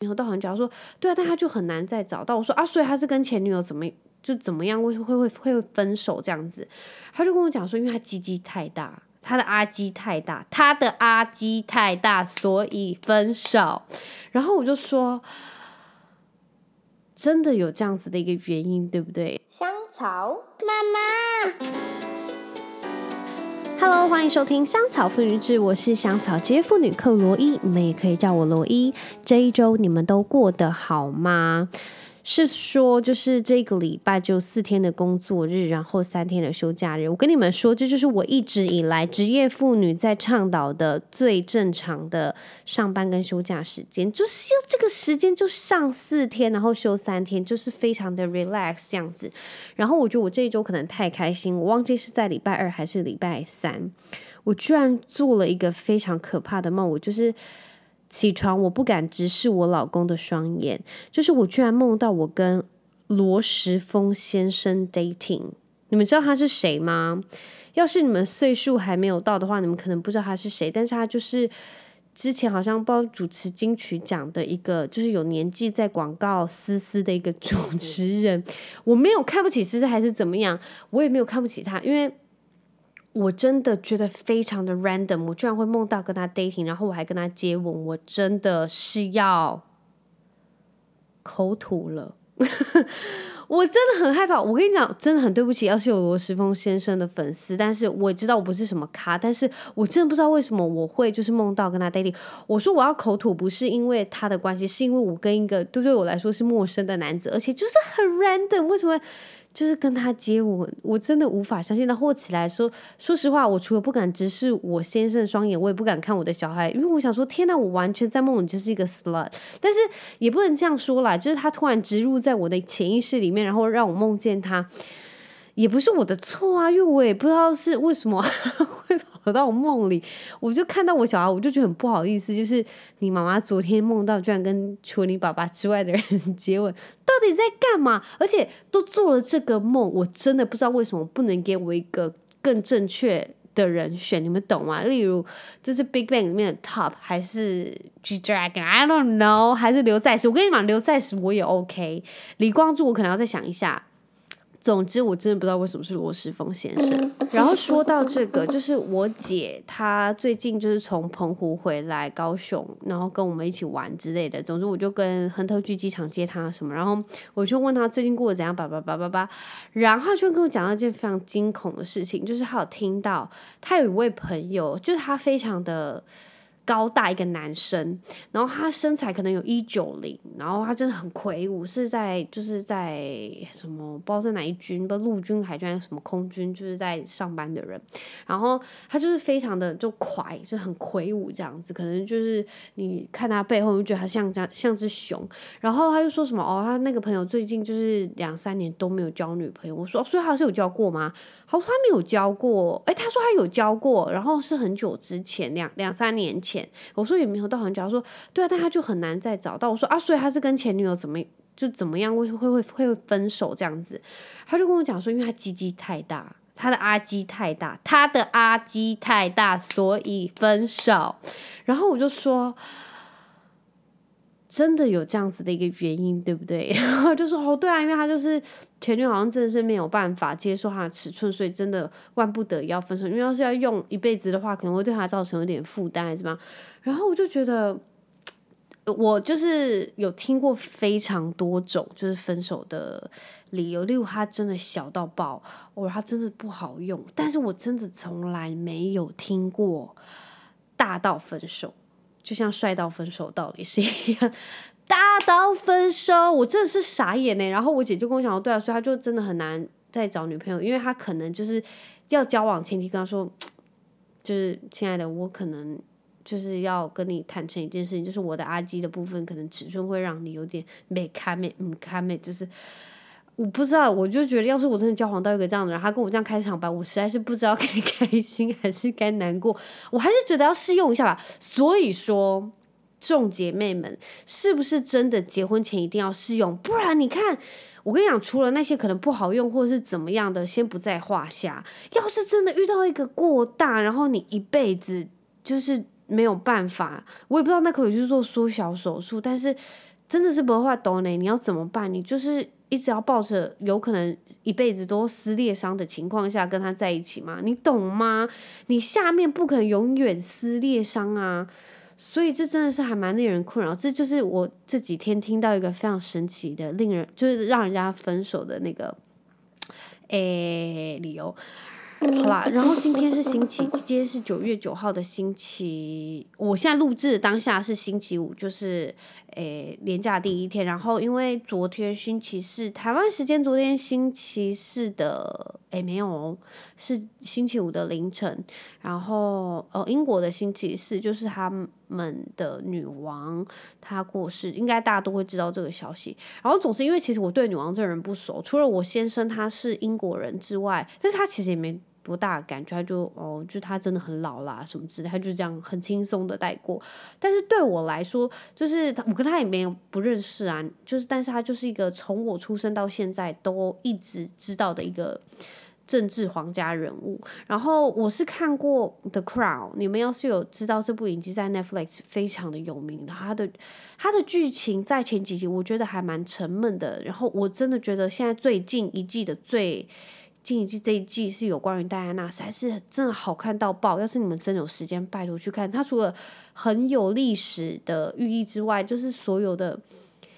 然后都好像讲说，对啊，但他就很难再找到。我说啊，所以他是跟前女友怎么就怎么样会会会会分手这样子？他就跟我讲说，因为他鸡鸡太大，他的阿鸡太大，他的阿鸡太大，所以分手。然后我就说，真的有这样子的一个原因，对不对？香草妈妈。Hello，欢迎收听《香草妇女志》，我是香草职业妇女克罗伊，你们也可以叫我罗伊。这一周你们都过得好吗？是说，就是这个礼拜就四天的工作日，然后三天的休假日。我跟你们说，这就是我一直以来职业妇女在倡导的最正常的上班跟休假时间，就是要这个时间就上四天，然后休三天，就是非常的 relax 这样子。然后我觉得我这一周可能太开心，我忘记是在礼拜二还是礼拜三，我居然做了一个非常可怕的梦，我就是。起床，我不敢直视我老公的双眼，就是我居然梦到我跟罗时丰先生 dating。你们知道他是谁吗？要是你们岁数还没有到的话，你们可能不知道他是谁。但是他就是之前好像包主持金曲奖的一个，就是有年纪在广告思思的一个 主持人。我没有看不起思思还是怎么样，我也没有看不起他，因为。我真的觉得非常的 random，我居然会梦到跟他 dating，然后我还跟他接吻，我真的是要口吐了，我真的很害怕。我跟你讲，真的很对不起，要是有罗时丰先生的粉丝，但是我知道我不是什么咖，但是我真的不知道为什么我会就是梦到跟他 dating。我说我要口吐，不是因为他的关系，是因为我跟一个对对我来说是陌生的男子，而且就是很 random，为什么？就是跟他接吻，我真的无法相信。然后起来说，说实话，我除了不敢直视我先生双眼，我也不敢看我的小孩，因为我想说，天哪，我完全在梦里就是一个 slut。但是也不能这样说啦，就是他突然植入在我的潜意识里面，然后让我梦见他。也不是我的错啊，因为我也不知道是为什么 会跑到我梦里，我就看到我小孩，我就觉得很不好意思。就是你妈妈昨天梦到居然跟除你爸爸之外的人 接吻，到底在干嘛？而且都做了这个梦，我真的不知道为什么不能给我一个更正确的人选，你们懂吗？例如就是 Big Bang 里面的 Top，还是 G Dragon，I don't know，还是刘在石？我跟你讲，刘在石我也 OK，李光洙我可能要再想一下。总之，我真的不知道为什么是罗时丰先生。然后说到这个，就是我姐她最近就是从澎湖回来高雄，然后跟我们一起玩之类的。总之，我就跟亨特去机场接她什么，然后我就问她最近过得怎样，叭叭叭叭叭。然后就跟我讲到一件非常惊恐的事情，就是她有听到她有一位朋友，就是他非常的。高大一个男生，然后他身材可能有一九零，然后他真的很魁梧，是在就是在什么不知道在哪一军，不知道陆军、海军还是什么空军，就是在上班的人。然后他就是非常的就魁，就很魁梧这样子，可能就是你看他背后，就觉得他像像像只熊。然后他就说什么哦，他那个朋友最近就是两三年都没有交女朋友。我说，哦，所以他是有交过吗？他说他没有交过，诶，他说他有交过，然后是很久之前，两两三年前。我说也没有到很久。他说对啊，但他就很难再找到。我说啊，所以他是跟前女友怎么就怎么样会会会会分手这样子？他就跟我讲说，因为他鸡鸡太大，他的阿鸡太大，他的阿鸡太大，所以分手。然后我就说。真的有这样子的一个原因，对不对？然后就说哦，对啊，因为他就是前女友，好像真的是没有办法接受他的尺寸，所以真的万不得已要分手。因为要是要用一辈子的话，可能会对他造成有点负担，还是怎么样？然后我就觉得，我就是有听过非常多种就是分手的理由，例如他真的小到爆，或者他真的不好用，但是我真的从来没有听过大到分手。就像帅到分手道理是一样，大到分手，我真的是傻眼呢。然后我姐就跟我讲，对啊，所以他就真的很难再找女朋友，因为他可能就是要交往前提跟他说，就是亲爱的，我可能就是要跟你坦诚一件事情，就是我的阿基的部分可能尺寸会让你有点没看没嗯看没，就是。我不知道，我就觉得，要是我真的交往到一个这样的人，他跟我这样开场白，我实在是不知道 该开心还是该难过。我还是觉得要试用一下吧。所以说，众姐妹们，是不是真的结婚前一定要试用？不然你看，我跟你讲，除了那些可能不好用或者是怎么样的，先不在话下。要是真的遇到一个过大，然后你一辈子就是没有办法，我也不知道那可以去做缩小手术，但是。真的是不会画抖呢，你要怎么办？你就是一直要抱着有可能一辈子都撕裂伤的情况下跟他在一起吗？你懂吗？你下面不可能永远撕裂伤啊！所以这真的是还蛮令人困扰。这就是我这几天听到一个非常神奇的、令人就是让人家分手的那个诶理由。好啦，然后今天是星期，今天是九月九号的星期，我现在录制当下是星期五，就是诶年假第一天。然后因为昨天星期四，台湾时间昨天星期四的诶没有，是星期五的凌晨。然后呃英国的星期四就是他们的女王她过世，应该大家都会知道这个消息。然后总是因为其实我对女王这个人不熟，除了我先生他是英国人之外，但是他其实也没。多大感觉？他就哦，就他真的很老啦，什么之类，他就这样很轻松的带过。但是对我来说，就是我跟他也没有不认识啊，就是但是他就是一个从我出生到现在都一直知道的一个政治皇家人物。然后我是看过《The Crown》，你们要是有知道这部影集在 Netflix 非常的有名，然后他的他的剧情在前几集我觉得还蛮沉闷的。然后我真的觉得现在最近一季的最。近一季这一季是有关于戴安娜，实在是真的好看到爆。要是你们真有时间，拜托去看。它除了很有历史的寓意之外，就是所有的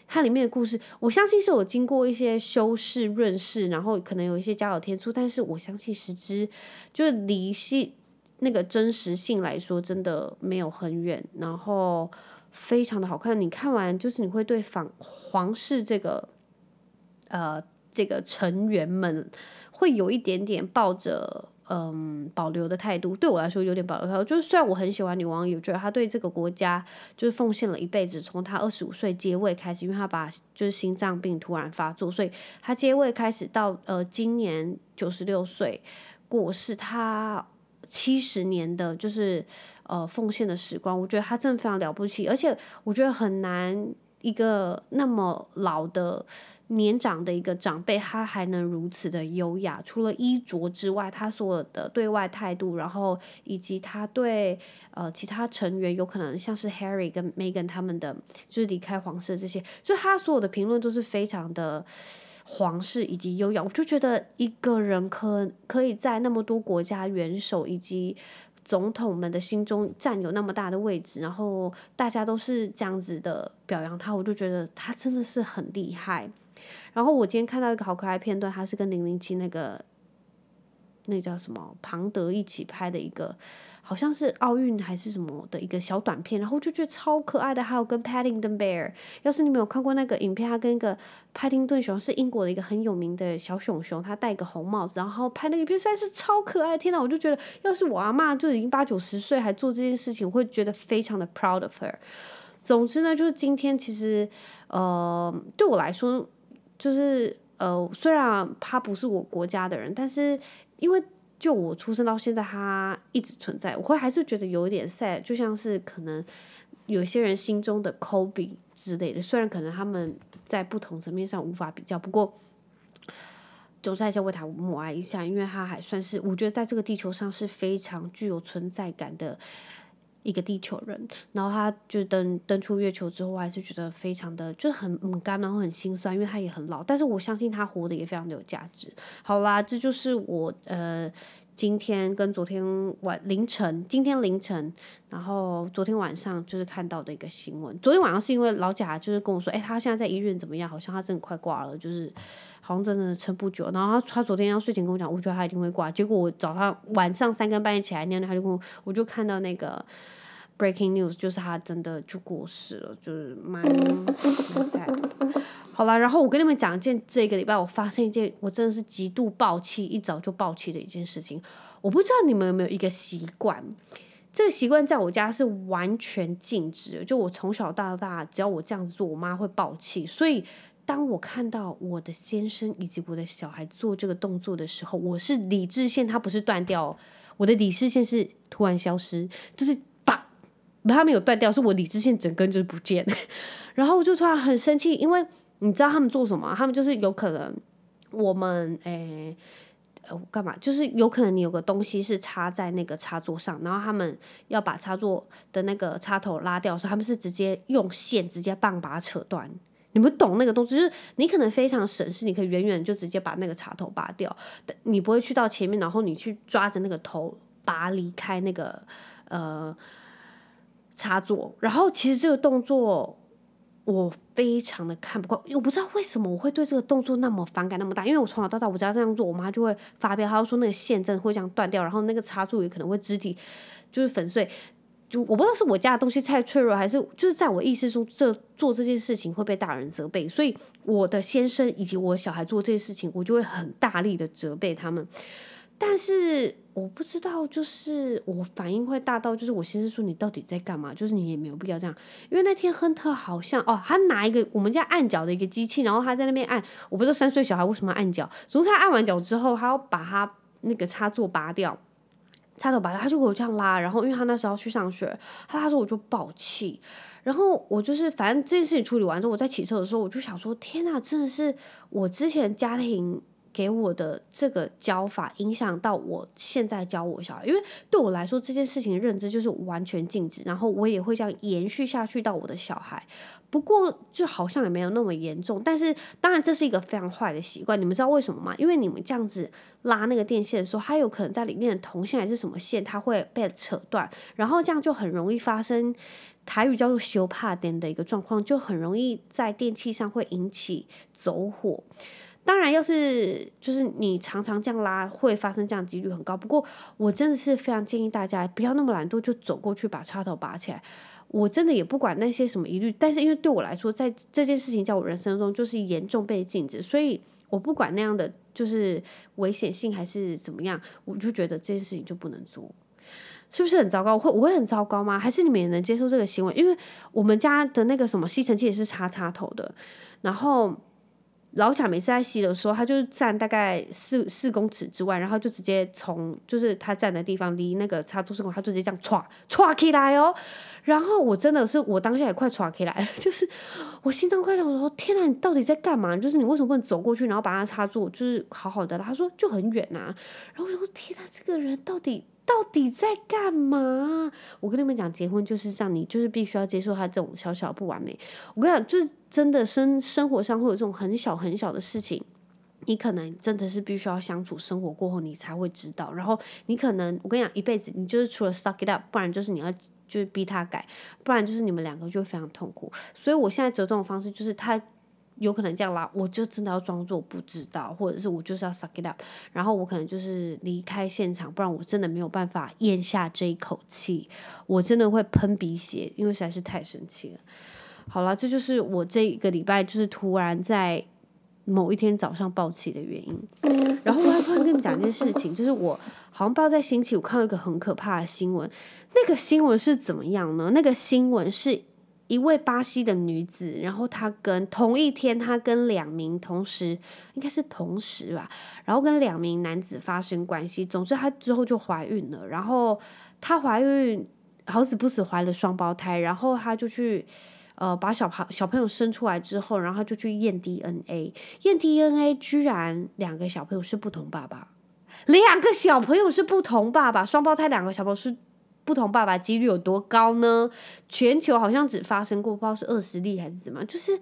它里面的故事，我相信是有经过一些修饰润饰，然后可能有一些加油添醋。但是我相信实质就是离戏那个真实性来说，真的没有很远。然后非常的好看，你看完就是你会对仿皇室这个呃这个成员们。会有一点点抱着嗯保留的态度，对我来说有点保留态度。就是虽然我很喜欢女王，也觉得她对这个国家就是奉献了一辈子。从她二十五岁接位开始，因为她把就是心脏病突然发作，所以她接位开始到呃今年九十六岁过世，她七十年的就是呃奉献的时光，我觉得她真的非常了不起，而且我觉得很难一个那么老的。年长的一个长辈，他还能如此的优雅。除了衣着之外，他所有的对外态度，然后以及他对呃其他成员，有可能像是 Harry 跟 Megan 他们的，就是离开皇室这些，就他所有的评论都是非常的皇室以及优雅。我就觉得一个人可可以在那么多国家元首以及总统们的心中占有那么大的位置，然后大家都是这样子的表扬他，我就觉得他真的是很厉害。然后我今天看到一个好可爱片段，他是跟零零七那个那叫什么庞德一起拍的一个，好像是奥运还是什么的一个小短片，然后就觉得超可爱的。还有跟 Paddington Bear，要是你没有看过那个影片，他跟一个帕丁顿熊是英国的一个很有名的小熊熊，他戴一个红帽子，然后拍那个影片实在是超可爱。天哪，我就觉得要是我阿嬷就已经八九十岁还做这件事情，我会觉得非常的 proud of her。总之呢，就是今天其实呃对我来说。就是呃，虽然他不是我国家的人，但是因为就我出生到现在，他一直存在，我会还是觉得有一点 sad，就像是可能有些人心中的 Kobe 之类的，虽然可能他们在不同层面上无法比较，不过总在这为他默哀一下，因为他还算是我觉得在这个地球上是非常具有存在感的。一个地球人，然后他就登登出月球之后，我还是觉得非常的就是很很干，然后很心酸，因为他也很老，但是我相信他活得也非常的有价值。好啦，这就是我呃今天跟昨天晚凌晨，今天凌晨，然后昨天晚上就是看到的一个新闻。昨天晚上是因为老贾就是跟我说，哎，他现在在医院怎么样？好像他真的快挂了，就是好像真的撑不久。然后他他昨天要睡前跟我讲，我觉得他一定会挂。结果我早上晚上三更半夜起来，那他就跟我，我就看到那个。Breaking news 就是他真的就过世了，就是蛮 sad 的。好了，然后我跟你们讲一件，这个礼拜我发生一件我真的是极度爆气，一早就爆气的一件事情。我不知道你们有没有一个习惯，这个习惯在我家是完全禁止。就我从小到大，只要我这样子做，我妈会爆气。所以当我看到我的先生以及我的小孩做这个动作的时候，我是理智线，它不是断掉，我的理智线是突然消失，就是。他没有断掉，是我理智线整根就是不见，然后我就突然很生气，因为你知道他们做什么？他们就是有可能我们诶呃干嘛？就是有可能你有个东西是插在那个插座上，然后他们要把插座的那个插头拉掉的时候，他们是直接用线直接棒把它扯断。你们懂那个动作，就是你可能非常省事，你可以远远就直接把那个插头拔掉，你不会去到前面，然后你去抓着那个头拔离开那个呃插座。然后其实这个动作我非常的看不惯，我不知道为什么我会对这个动作那么反感那么大，因为我从小到大我只要这样做，我妈就会发飙，她说那个线真的会这样断掉，然后那个插座也可能会肢体就是粉碎。就我不知道是我家的东西太脆弱，还是就是在我意识中，这做这件事情会被大人责备，所以我的先生以及我小孩做这件事情，我就会很大力的责备他们。但是我不知道，就是我反应会大到，就是我先生说，你到底在干嘛？就是你也没有必要这样，因为那天亨特好像哦，他拿一个我们家按脚的一个机器，然后他在那边按，我不知道三岁小孩为什么按脚，总之他按完脚之后，他要把他那个插座拔掉。插头拔了，他就给我这样拉，然后因为他那时候去上学，他他说我就爆气，然后我就是反正这件事情处理完之后，我在骑车的时候，我就想说，天哪，真的是我之前家庭给我的这个教法影响到我现在教我小孩，因为对我来说这件事情的认知就是完全禁止，然后我也会这样延续下去到我的小孩。不过就好像也没有那么严重，但是当然这是一个非常坏的习惯。你们知道为什么吗？因为你们这样子拉那个电线的时候，它有可能在里面的铜线还是什么线，它会被扯断，然后这样就很容易发生台语叫做“修帕电”的一个状况，就很容易在电器上会引起走火。当然，要是就是你常常这样拉，会发生这样几率很高。不过我真的是非常建议大家不要那么懒惰，就走过去把插头拔起来。我真的也不管那些什么疑虑，但是因为对我来说，在这件事情在我人生中就是严重被禁止，所以我不管那样的就是危险性还是怎么样，我就觉得这件事情就不能做，是不是很糟糕？我会我会很糟糕吗？还是你们也能接受这个行为？因为我们家的那个什么吸尘器也是插插头的，然后。老贾每次在吸的时候，他就站大概四四公尺之外，然后就直接从就是他站的地方离那个插座四公，他就直接这样歘歘起来哦。然后我真的是我当下也快歘起来了，就是我心脏快跳，我说天哪，你到底在干嘛？就是你为什么不能走过去，然后把它插住就是好好的？他说就很远呐、啊。然后我说天哪，这个人到底？到底在干嘛？我跟你们讲，结婚就是这样，你就是必须要接受他这种小小不完美。我跟你讲，就是真的生生活上会有这种很小很小的事情，你可能真的是必须要相处生活过后，你才会知道。然后你可能，我跟你讲，一辈子你就是除了 suck it up，不然就是你要就是逼他改，不然就是你们两个就非常痛苦。所以我现在折中的方式就是他。有可能这样拉，我就真的要装作不知道，或者是我就是要 suck it up，然后我可能就是离开现场，不然我真的没有办法咽下这一口气，我真的会喷鼻血，因为实在是太生气了。好了，这就是我这一个礼拜就是突然在某一天早上爆气的原因。然后我还突然跟你们讲一件事情，就是我好像不知道在星期五看到一个很可怕的新闻，那个新闻是怎么样呢？那个新闻是。一位巴西的女子，然后她跟同一天，她跟两名同时，应该是同时吧，然后跟两名男子发生关系。总之，她之后就怀孕了。然后她怀孕好死不死怀了双胞胎，然后她就去呃把小孩小朋友生出来之后，然后就去验 DNA，验 DNA 居然两个小朋友是不同爸爸，两个小朋友是不同爸爸，双胞胎两个小朋友是。不同爸爸几率有多高呢？全球好像只发生过，不知道是二十例还是怎么，就是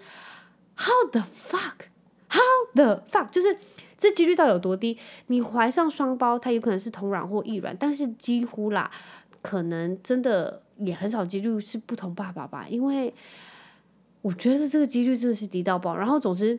how the fuck，how the fuck，就是这几率到底有多低？你怀上双胞胎有可能是同卵或异卵，但是几乎啦，可能真的也很少几率是不同爸爸吧，因为我觉得这个几率真的是低到爆。然后总之，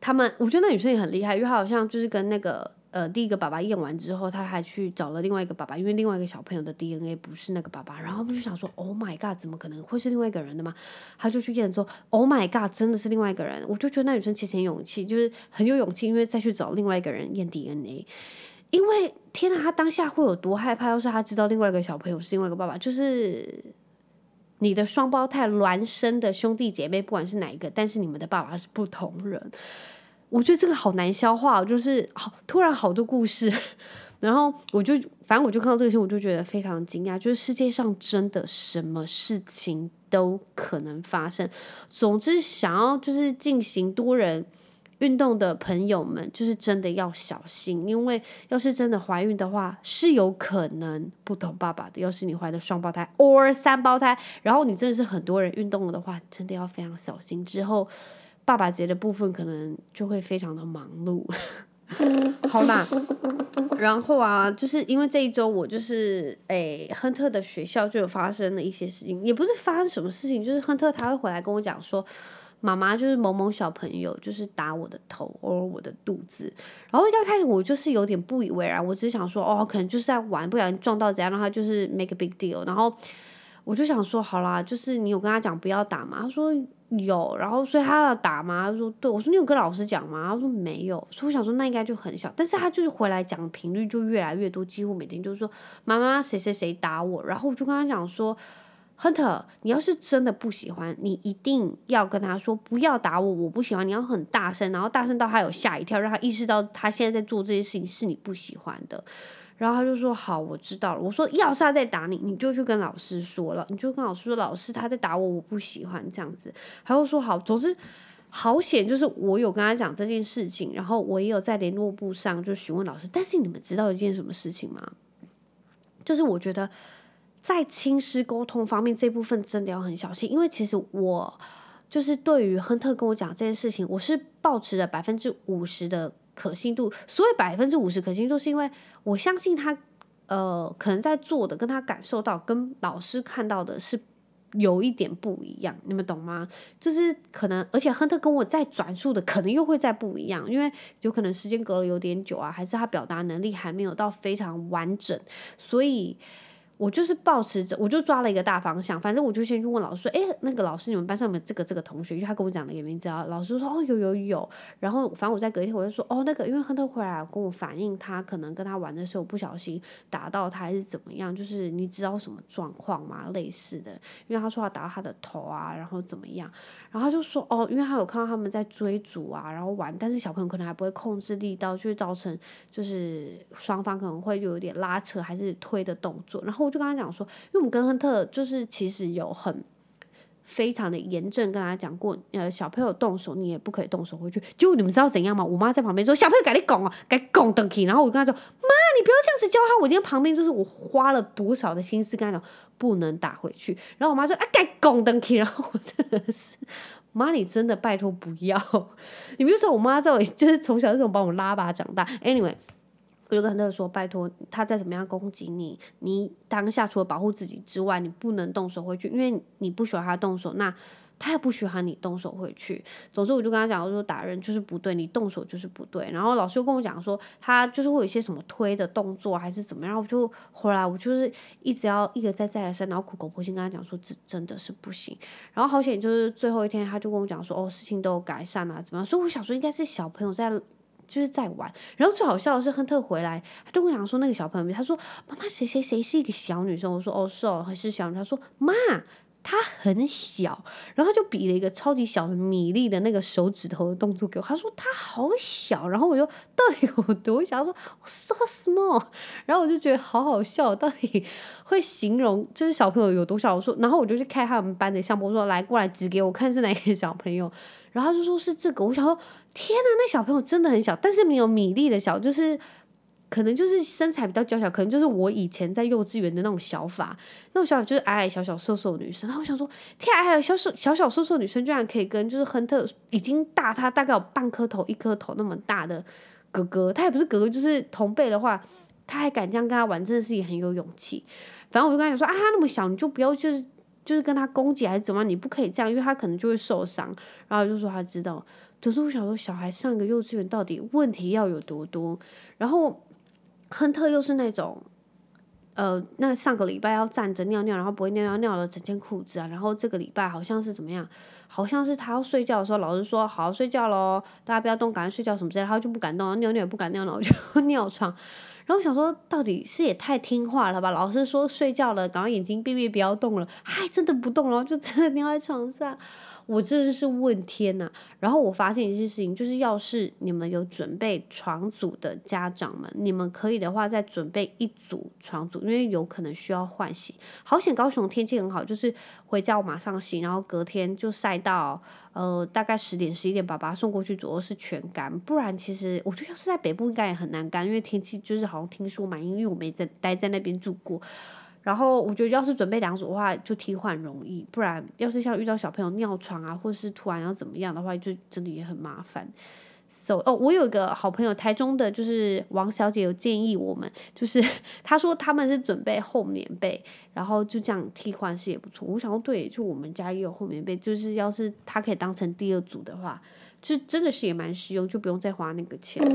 他们我觉得那女生也很厉害，因为她好像就是跟那个。呃，第一个爸爸验完之后，他还去找了另外一个爸爸，因为另外一个小朋友的 DNA 不是那个爸爸，然后我就想说，Oh my god，怎么可能会是另外一个人的吗？他就去验之后，Oh my god，真的是另外一个人，我就觉得那女生其实很勇气，就是很有勇气，因为再去找另外一个人验 DNA，因为天哪，他当下会有多害怕？要是他知道另外一个小朋友是另外一个爸爸，就是你的双胞胎孪生的兄弟姐妹，不管是哪一个，但是你们的爸爸是不同人。我觉得这个好难消化，就是好突然好多故事，然后我就反正我就看到这个新闻，我就觉得非常惊讶，就是世界上真的什么事情都可能发生。总之，想要就是进行多人运动的朋友们，就是真的要小心，因为要是真的怀孕的话，是有可能不同爸爸的。要是你怀的双胞胎或三胞胎，然后你真的是很多人运动了的话，真的要非常小心。之后爸爸节的部分可能就会非常的忙碌。好啦，然后啊，就是因为这一周我就是诶，亨特的学校就有发生了一些事情，也不是发生什么事情，就是亨特他会回来跟我讲说。妈妈就是某某小朋友，就是打我的头或我的肚子，然后一开始我就是有点不以为然，我只是想说哦，可能就是在玩，不小心撞到怎样，让他就是 make a big deal，然后我就想说好啦，就是你有跟他讲不要打吗？他说有，然后所以他要打吗？他说对，我说你有跟老师讲吗？他说没有，所以我想说那应该就很小，但是他就是回来讲频率就越来越多，几乎每天就是说妈妈谁谁谁打我，然后我就跟他讲说。Hunter，你要是真的不喜欢，你一定要跟他说不要打我，我不喜欢。你要很大声，然后大声到他有吓一跳，让他意识到他现在在做这件事情是你不喜欢的。然后他就说好，我知道了。我说要是他在打你，你就去跟老师说了，你就跟老师说，老师他在打我，我不喜欢这样子。他就说好，总之好险，就是我有跟他讲这件事情，然后我也有在联络部上就询问老师。但是你们知道一件什么事情吗？就是我觉得。在亲师沟通方面，这部分真的要很小心，因为其实我就是对于亨特跟我讲这件事情，我是抱持了百分之五十的可信度。所谓百分之五十可信度，是因为我相信他，呃，可能在做的跟他感受到跟老师看到的是有一点不一样，你们懂吗？就是可能，而且亨特跟我在转述的可能又会再不一样，因为有可能时间隔了有点久啊，还是他表达能力还没有到非常完整，所以。我就是抱持着，我就抓了一个大方向，反正我就先去问老师说，诶，那个老师，你们班上有没有这个这个同学？因为他跟我讲了一个名字啊，老师说，哦，有有有。然后反正我在隔一天我就说，哦，那个，因为亨特回来跟我反映，他可能跟他玩的时候不小心打到他还是怎么样，就是你知道什么状况吗？类似的，因为他说他打到他的头啊，然后怎么样？然后他就说，哦，因为他有看到他们在追逐啊，然后玩，但是小朋友可能还不会控制力道，就会造成就是双方可能会有点拉扯还是推的动作，然后。我就跟他讲说，因为我们跟亨特就是其实有很非常的严正跟他讲过，呃，小朋友动手你也不可以动手回去。结果你们知道怎样吗？我妈在旁边说，小朋友赶紧拱啊，赶紧拱登去。然后我跟他说，妈，你不要这样子教他。我今天旁边就是我花了多少的心思跟他讲，不能打回去。然后我妈说，啊，赶紧拱登去。然后我真的是，妈，你真的拜托不要。你比如说我妈在我就是从小这种把我拉拔长大。Anyway。我就跟亨特说：“拜托，他再怎么样攻击你，你当下除了保护自己之外，你不能动手回去，因为你不喜欢他动手，那他也不喜欢你动手回去。总之，我就跟他讲，我说打人就是不对，你动手就是不对。然后老师又跟我讲说，他就是会有一些什么推的动作还是怎么样，我就后来我就是一直要一而再再而三，然后苦口婆心跟他讲说，这真的是不行。然后好险，就是最后一天，他就跟我讲说，哦，事情都有改善啊，怎么样？所以我想说，应该是小朋友在。”就是在玩，然后最好笑的是亨特回来，他就跟我讲说那个小朋友，他说妈妈谁谁谁是一个小女生，我说哦是哦还是小女生，他说妈他很小，然后他就比了一个超级小的米粒的那个手指头的动作给我，他说他好小，然后我就到底有多小，他说 so small，然后我就觉得好好笑，到底会形容就是小朋友有多小，我说，然后我就去开他们班的相簿，说来过来指给我看是哪个小朋友。然后他就说是这个，我想说天呐，那小朋友真的很小，但是没有米粒的小，就是可能就是身材比较娇小，可能就是我以前在幼稚园的那种小法，那种小就是矮矮小小瘦瘦女生。然后我想说，天啊，还有小小小小瘦瘦女生居然可以跟就是亨特已经大他大概有半颗头一颗头那么大的哥哥，他也不是哥哥，就是同辈的话，他还敢这样跟他玩，真的是也很有勇气。反正我就跟他讲说啊，他那么小，你就不要就是。就是跟他攻击还是怎么样，你不可以这样，因为他可能就会受伤。然后就说他知道，只是我想说，小孩上个幼稚园到底问题要有多多？然后亨特又是那种，呃，那上个礼拜要站着尿尿，然后不会尿尿，尿了整件裤子啊。然后这个礼拜好像是怎么样？好像是他要睡觉的时候，老师说好好睡觉喽，大家不要动，赶快睡觉什么之类的，他就不敢动，尿尿也不敢尿，然后就 尿床。然后我想说，到底是也太听话了吧？老师说睡觉了，赶快眼睛闭闭，不要动了，嗨真的不动，了就真的尿在床上。我真的是问天呐！然后我发现一件事情，就是要是你们有准备床组的家长们，你们可以的话再准备一组床组，因为有可能需要换洗。好险高雄天气很好，就是回家我马上洗，然后隔天就晒到呃，大概十点十一点把把他送过去左右是全干，不然其实我觉得要是在北部应该也很难干，因为天气就是好像听说嘛，因为我没在待在那边住过。然后我觉得要是准备两组的话，就替换容易，不然要是像遇到小朋友尿床啊，或是突然要怎么样的话，就真的也很麻烦。So 哦，我有一个好朋友，台中的，就是王小姐有建议我们，就是 她说他们是准备厚棉被，然后就这样替换是也不错。我想说，对，就我们家也有厚棉被，就是要是它可以当成第二组的话，就真的是也蛮实用，就不用再花那个钱。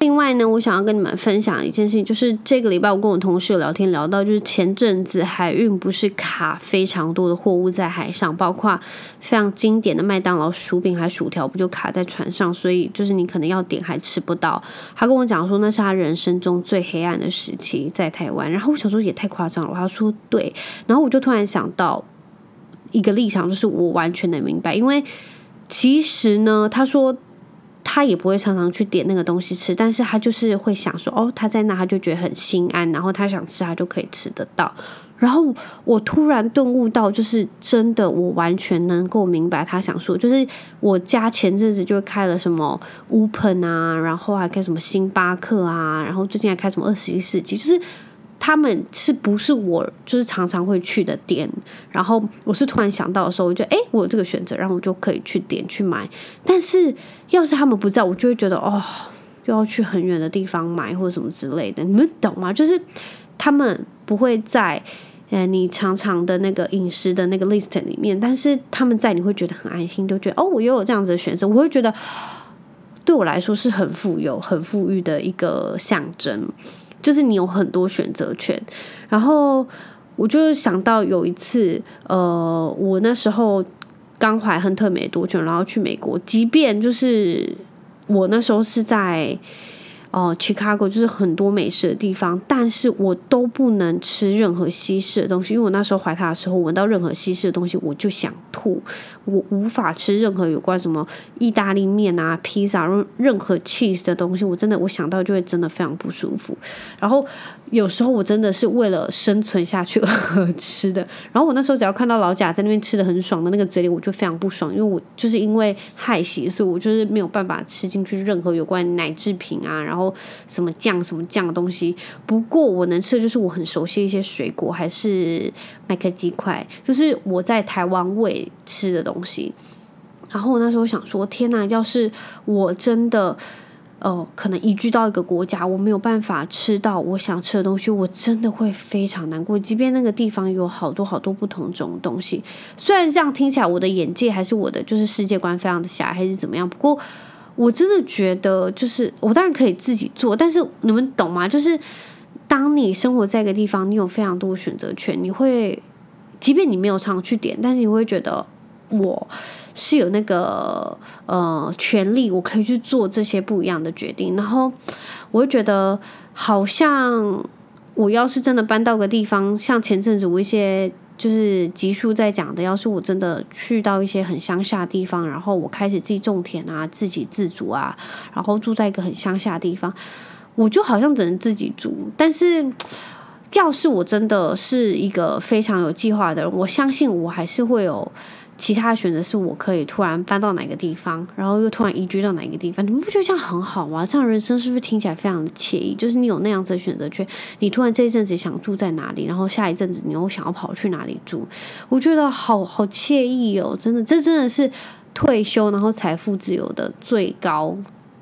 另外呢，我想要跟你们分享一件事情，就是这个礼拜我跟我同事有聊天聊到，就是前阵子海运不是卡非常多的货物在海上，包括非常经典的麦当劳薯饼还薯条不就卡在船上，所以就是你可能要点还吃不到。他跟我讲说那是他人生中最黑暗的时期在台湾，然后我想说也太夸张了，他说对，然后我就突然想到一个立场，就是我完全能明白，因为其实呢，他说。他也不会常常去点那个东西吃，但是他就是会想说，哦，他在那他就觉得很心安，然后他想吃他就可以吃得到。然后我突然顿悟到，就是真的，我完全能够明白他想说，就是我家前阵子就开了什么 Open 啊，然后还开什么星巴克啊，然后最近还开什么二十一世纪，就是。他们是不是我就是常常会去的店？然后我是突然想到的时候，我就诶，我有这个选择，然后我就可以去点去买。但是要是他们不在，我就会觉得哦，又要去很远的地方买或者什么之类的。你们懂吗？就是他们不会在呃你常常的那个饮食的那个 list 里面，但是他们在，你会觉得很安心，都觉得哦，我又有这样子的选择，我会觉得对我来说是很富有、很富裕的一个象征。就是你有很多选择权，然后我就想到有一次，呃，我那时候刚怀亨特没多久，然后去美国，即便就是我那时候是在。哦，Chicago 就是很多美食的地方，但是我都不能吃任何西式的东西，因为我那时候怀他的时候，闻到任何西式的东西我就想吐，我无法吃任何有关什么意大利面啊、披萨、任任何 cheese 的东西，我真的我想到就会真的非常不舒服，然后。有时候我真的是为了生存下去而吃的，然后我那时候只要看到老贾在那边吃的很爽的那个嘴里，我就非常不爽，因为我就是因为害喜，所以我就是没有办法吃进去任何有关奶制品啊，然后什么酱什么酱的东西。不过我能吃的就是我很熟悉一些水果，还是麦克鸡块，就是我在台湾味吃的东。东西然后我那时候想说，天哪，要是我真的。哦，可能移居到一个国家，我没有办法吃到我想吃的东西，我真的会非常难过。即便那个地方有好多好多不同种东西，虽然这样听起来我的眼界还是我的就是世界观非常的狭隘，还是怎么样。不过我真的觉得，就是我当然可以自己做，但是你们懂吗？就是当你生活在一个地方，你有非常多选择权，你会，即便你没有常去点，但是你会觉得我。是有那个呃权利，我可以去做这些不一样的决定。然后我会觉得，好像我要是真的搬到个地方，像前阵子我一些就是集数在讲的，要是我真的去到一些很乡下地方，然后我开始自己种田啊，自给自足啊，然后住在一个很乡下地方，我就好像只能自己住。但是要是我真的是一个非常有计划的人，我相信我还是会有。其他的选择是我可以突然搬到哪个地方，然后又突然移居到哪个地方，你们不觉得这样很好吗？这样人生是不是听起来非常的惬意？就是你有那样子的选择权，你突然这一阵子想住在哪里，然后下一阵子你又想要跑去哪里住，我觉得好好惬意哦！真的，这真的是退休然后财富自由的最高，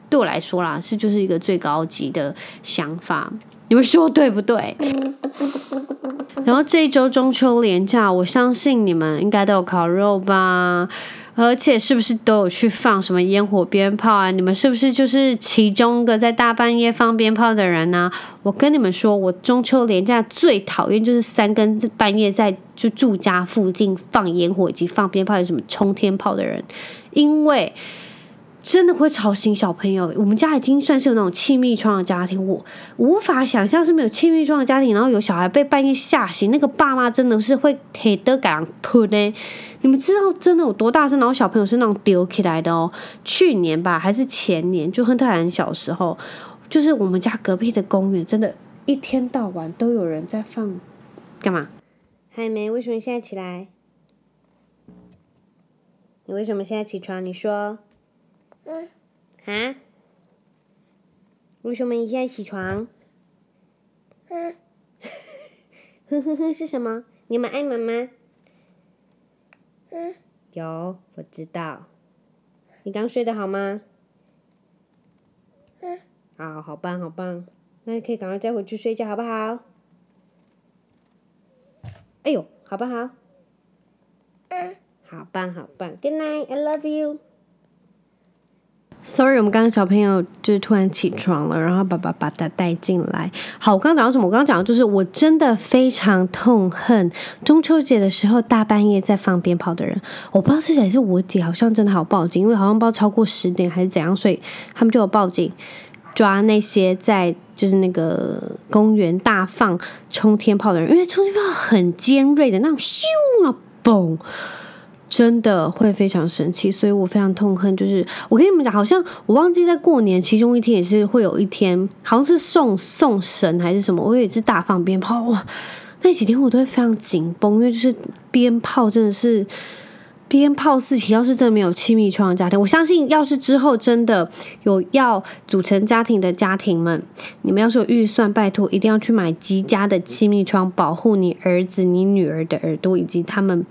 对我来说啦，是就是一个最高级的想法。你们说对不对？然后这一周中秋连假，我相信你们应该都有烤肉吧，而且是不是都有去放什么烟火鞭炮啊？你们是不是就是其中一个在大半夜放鞭炮的人呢？我跟你们说，我中秋连假最讨厌就是三更半夜在就住家附近放烟火以及放鞭炮，有什么冲天炮的人，因为。真的会吵醒小朋友。我们家已经算是有那种亲密窗的家庭，我无法想象是没有亲密窗的家庭，然后有小孩被半夜吓醒，那个爸妈真的是会铁得敢扑呢。你们知道真的有多大声？然后小朋友是那种丢起来的哦。去年吧，还是前年，就亨特兰小时候，就是我们家隔壁的公园，真的，一天到晚都有人在放。干嘛？还没，为什么现在起来？你为什么现在起床？你说。嗯。啊？为什么你现在起床？嗯。呵呵呵，是什么？你们爱妈妈？嗯。有，我知道。你刚睡得好吗？嗯。好，好棒，好棒。那你可以赶快再回去睡觉，好不好？哎呦，好不好？嗯。好棒，好棒。Good night, I love you. Sorry，我们刚刚小朋友就是突然起床了，然后爸爸把他带进来。好，我刚刚讲到什么？我刚刚讲的就是我真的非常痛恨中秋节的时候大半夜在放鞭炮的人。我不知道是谁，是我姐，好像真的好报警，因为好像不知道超过十点还是怎样，所以他们就有报警抓那些在就是那个公园大放冲天炮的人，因为冲天炮很尖锐的那种咻啊嘣。真的会非常生气，所以我非常痛恨。就是我跟你们讲，好像我忘记在过年其中一天也是会有一天，好像是送送神还是什么，我也是大放鞭炮 哇！那几天我都会非常紧绷，因为就是鞭炮真的是鞭炮四起。要是真的没有气密窗的家庭，我相信要是之后真的有要组成家庭的家庭们，你们要是有预算，拜托一定要去买极佳的气密窗，保护你儿子、你女儿的耳朵以及他们。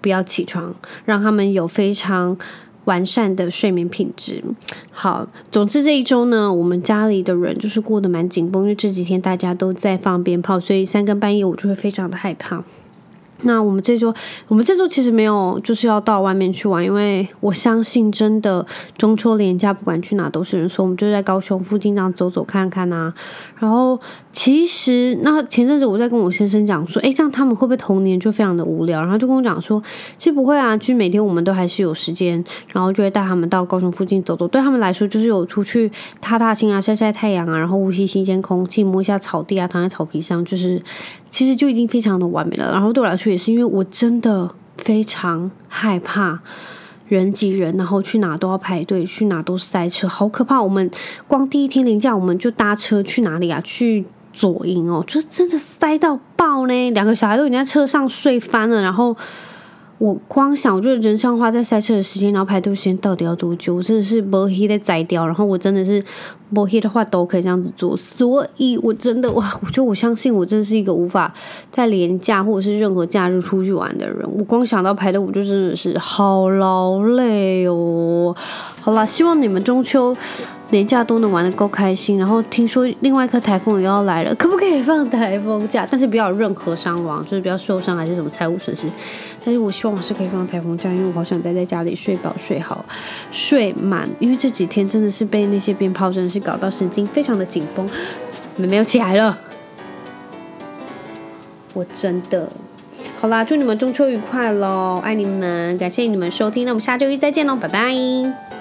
不要起床，让他们有非常完善的睡眠品质。好，总之这一周呢，我们家里的人就是过得蛮紧绷，因为这几天大家都在放鞭炮，所以三更半夜我就会非常的害怕。那我们这周，我们这周其实没有就是要到外面去玩，因为我相信真的中秋连假不管去哪都是人，所以我们就在高雄附近这样走走看看啊。然后其实那前阵子我在跟我先生讲说，诶，这样他们会不会童年就非常的无聊？然后就跟我讲说，其实不会啊，其实每天我们都还是有时间，然后就会带他们到高雄附近走走。对他们来说，就是有出去踏踏青啊，晒晒太阳啊，然后呼吸新鲜空气，摸一下草地啊，躺在草皮上，就是其实就已经非常的完美了。然后对我来说，也是因为我真的非常害怕人挤人，然后去哪都要排队，去哪都塞车，好可怕！我们光第一天连假，我们就搭车去哪里啊？去左营哦，就真的塞到爆呢，两个小孩都已经在车上睡翻了，然后。我光想，我觉得人像花在塞车的时间，然后排队时间到底要多久？我真的是不黑的宰掉。然后我真的是不黑的话都可以这样子做，所以我真的哇，我觉得我相信我真的是一个无法在连假或者是任何假日出去玩的人。我光想到排队，我就真的是好劳累哦。好啦，希望你们中秋年假都能玩得够开心。然后听说另外一颗台风也要来了，可不可以放台风假？但是不要有任何伤亡，就是不要受伤还是什么财务损失。但是我希望我是可以放台风假，因为我好想待在家里睡饱睡好睡满，因为这几天真的是被那些鞭炮真的是搞到神经非常的紧绷。妹妹又起来了，我真的。好啦，祝你们中秋愉快喽！爱你们，感谢你们收听，那我们下周一再见喽，拜拜。